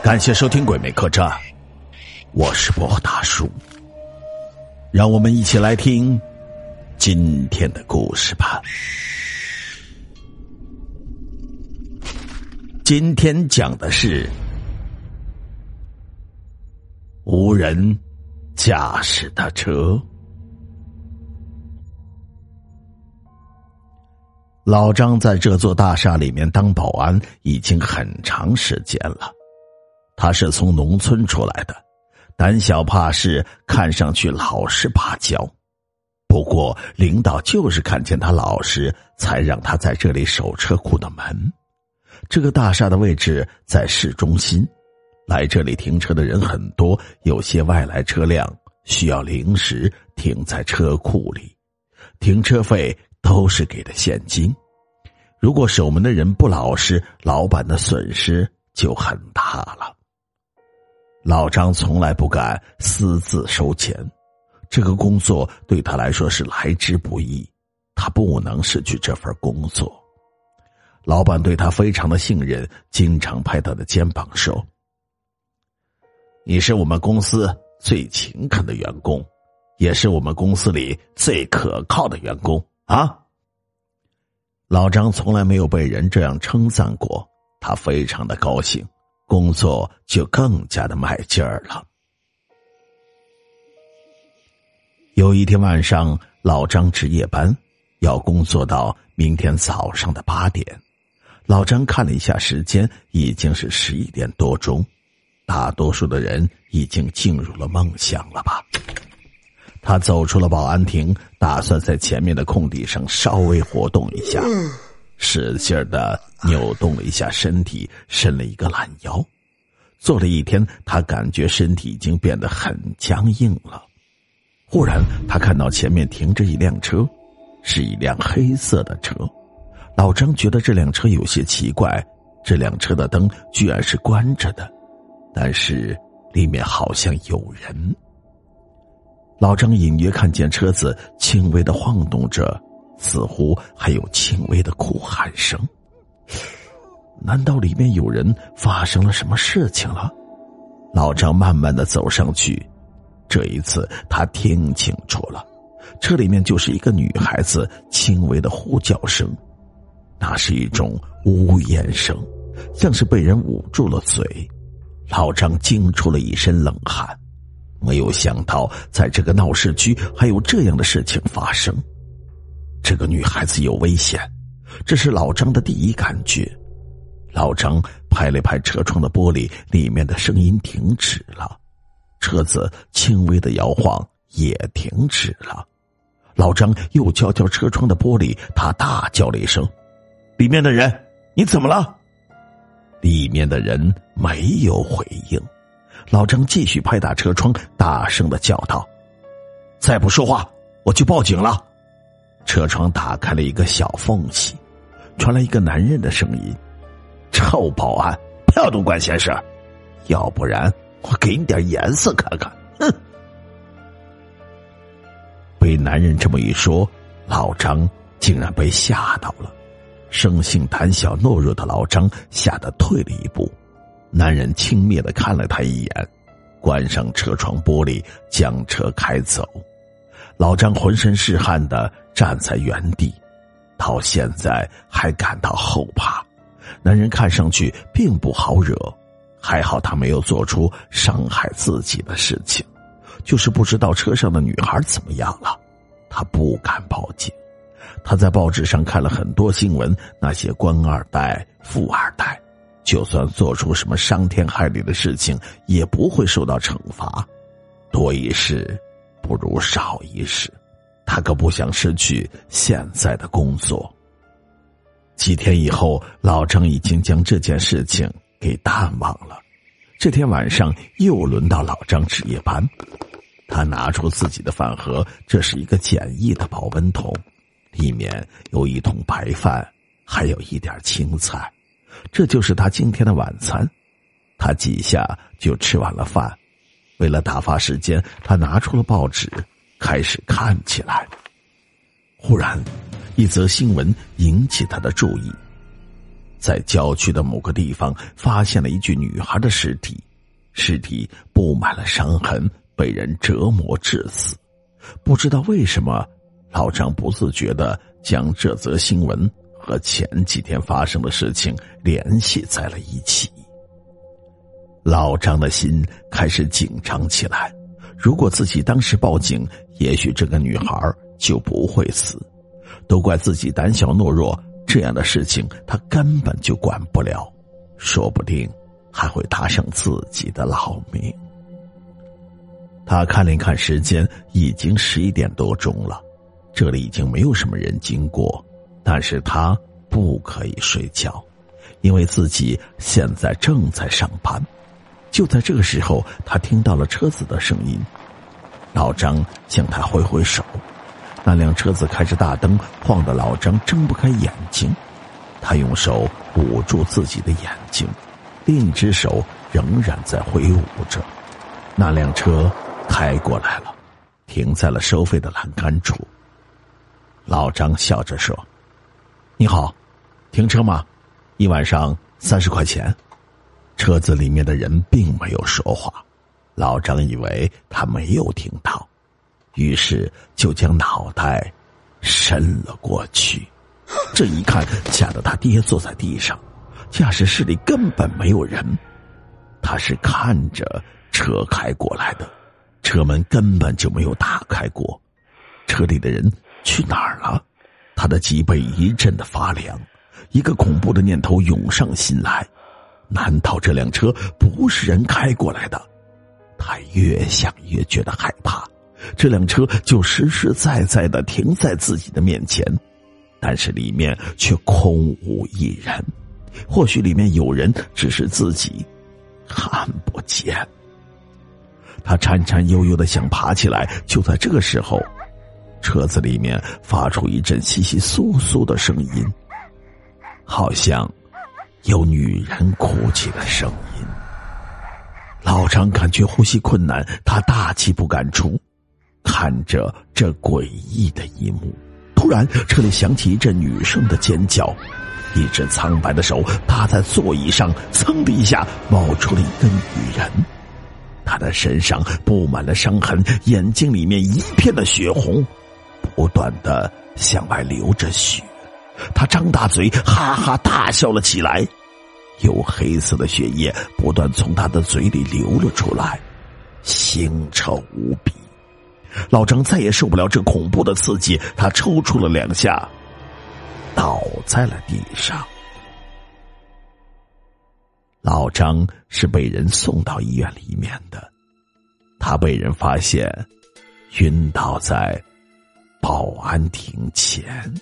感谢收听《鬼魅客栈》，我是波大叔，让我们一起来听今天的故事吧。今天讲的是无人驾驶的车。老张在这座大厦里面当保安已经很长时间了。他是从农村出来的，胆小怕事，看上去老实巴交。不过领导就是看见他老实，才让他在这里守车库的门。这个大厦的位置在市中心，来这里停车的人很多，有些外来车辆需要临时停在车库里，停车费。都是给的现金，如果守门的人不老实，老板的损失就很大了。老张从来不敢私自收钱，这个工作对他来说是来之不易，他不能失去这份工作。老板对他非常的信任，经常拍他的肩膀说：“你是我们公司最勤恳的员工，也是我们公司里最可靠的员工。”啊！老张从来没有被人这样称赞过，他非常的高兴，工作就更加的卖劲儿了。有一天晚上，老张值夜班，要工作到明天早上的八点。老张看了一下时间，已经是十一点多钟，大多数的人已经进入了梦乡了吧。他走出了保安亭，打算在前面的空地上稍微活动一下，使劲的扭动了一下身体，伸了一个懒腰。坐了一天，他感觉身体已经变得很僵硬了。忽然，他看到前面停着一辆车，是一辆黑色的车。老张觉得这辆车有些奇怪，这辆车的灯居然是关着的，但是里面好像有人。老张隐约看见车子轻微的晃动着，似乎还有轻微的哭喊声。难道里面有人发生了什么事情了？老张慢慢的走上去，这一次他听清楚了，车里面就是一个女孩子轻微的呼叫声，那是一种呜咽声，像是被人捂住了嘴。老张惊出了一身冷汗。没有想到，在这个闹市区还有这样的事情发生。这个女孩子有危险，这是老张的第一感觉。老张拍了拍车窗的玻璃，里面的声音停止了，车子轻微的摇晃也停止了。老张又敲敲车窗的玻璃，他大叫了一声：“里面的人，你怎么了？”里面的人没有回应。老张继续拍打车窗，大声的叫道：“再不说话，我就报警了。”车窗打开了一个小缝隙，传来一个男人的声音：“臭保安，不要多管闲事，要不然我给你点颜色看看。”哼！被男人这么一说，老张竟然被吓到了。生性胆小懦弱的老张吓得退了一步。男人轻蔑的看了他一眼，关上车窗玻璃，将车开走。老张浑身是汗的站在原地，到现在还感到后怕。男人看上去并不好惹，还好他没有做出伤害自己的事情，就是不知道车上的女孩怎么样了。他不敢报警。他在报纸上看了很多新闻，那些官二代、富二代。就算做出什么伤天害理的事情，也不会受到惩罚。多一事不如少一事，他可不想失去现在的工作。几天以后，老张已经将这件事情给淡忘了。这天晚上又轮到老张值夜班，他拿出自己的饭盒，这是一个简易的保温桶，里面有一桶白饭，还有一点青菜。这就是他今天的晚餐，他几下就吃完了饭。为了打发时间，他拿出了报纸，开始看起来。忽然，一则新闻引起他的注意：在郊区的某个地方发现了一具女孩的尸体，尸体布满了伤痕，被人折磨致死。不知道为什么，老张不自觉的将这则新闻和前几天发生的事情联系在了一起。老张的心开始紧张起来。如果自己当时报警，也许这个女孩就不会死。都怪自己胆小懦弱，这样的事情他根本就管不了，说不定还会搭上自己的老命。他看了看时间，已经十一点多钟了，这里已经没有什么人经过，但是他不可以睡觉，因为自己现在正在上班。就在这个时候，他听到了车子的声音。老张向他挥挥手，那辆车子开着大灯，晃得老张睁不开眼睛。他用手捂住自己的眼睛，另一只手仍然在挥舞着。那辆车开过来了，停在了收费的栏杆处。老张笑着说：“你好，停车吗？一晚上三十块钱。”车子里面的人并没有说话，老张以为他没有听到，于是就将脑袋伸了过去。这一看，吓得他跌坐在地上。驾驶室里根本没有人，他是看着车开过来的，车门根本就没有打开过，车里的人去哪儿了？他的脊背一阵的发凉，一个恐怖的念头涌上心来。难道这辆车不是人开过来的？他越想越觉得害怕。这辆车就实实在在的停在自己的面前，但是里面却空无一人。或许里面有人，只是自己看不见。他颤颤悠悠的想爬起来，就在这个时候，车子里面发出一阵窸窸窣窣的声音，好像……有女人哭泣的声音，老张感觉呼吸困难，他大气不敢出，看着这诡异的一幕。突然，车里响起一阵女生的尖叫，一只苍白的手搭在座椅上，噌的一下冒出了一个女人，她的身上布满了伤痕，眼睛里面一片的血红，不断的向外流着血。他张大嘴，哈哈大笑了起来，有黑色的血液不断从他的嘴里流了出来，腥臭无比。老张再也受不了这恐怖的刺激，他抽搐了两下，倒在了地上。老张是被人送到医院里面的，他被人发现晕倒在保安亭前。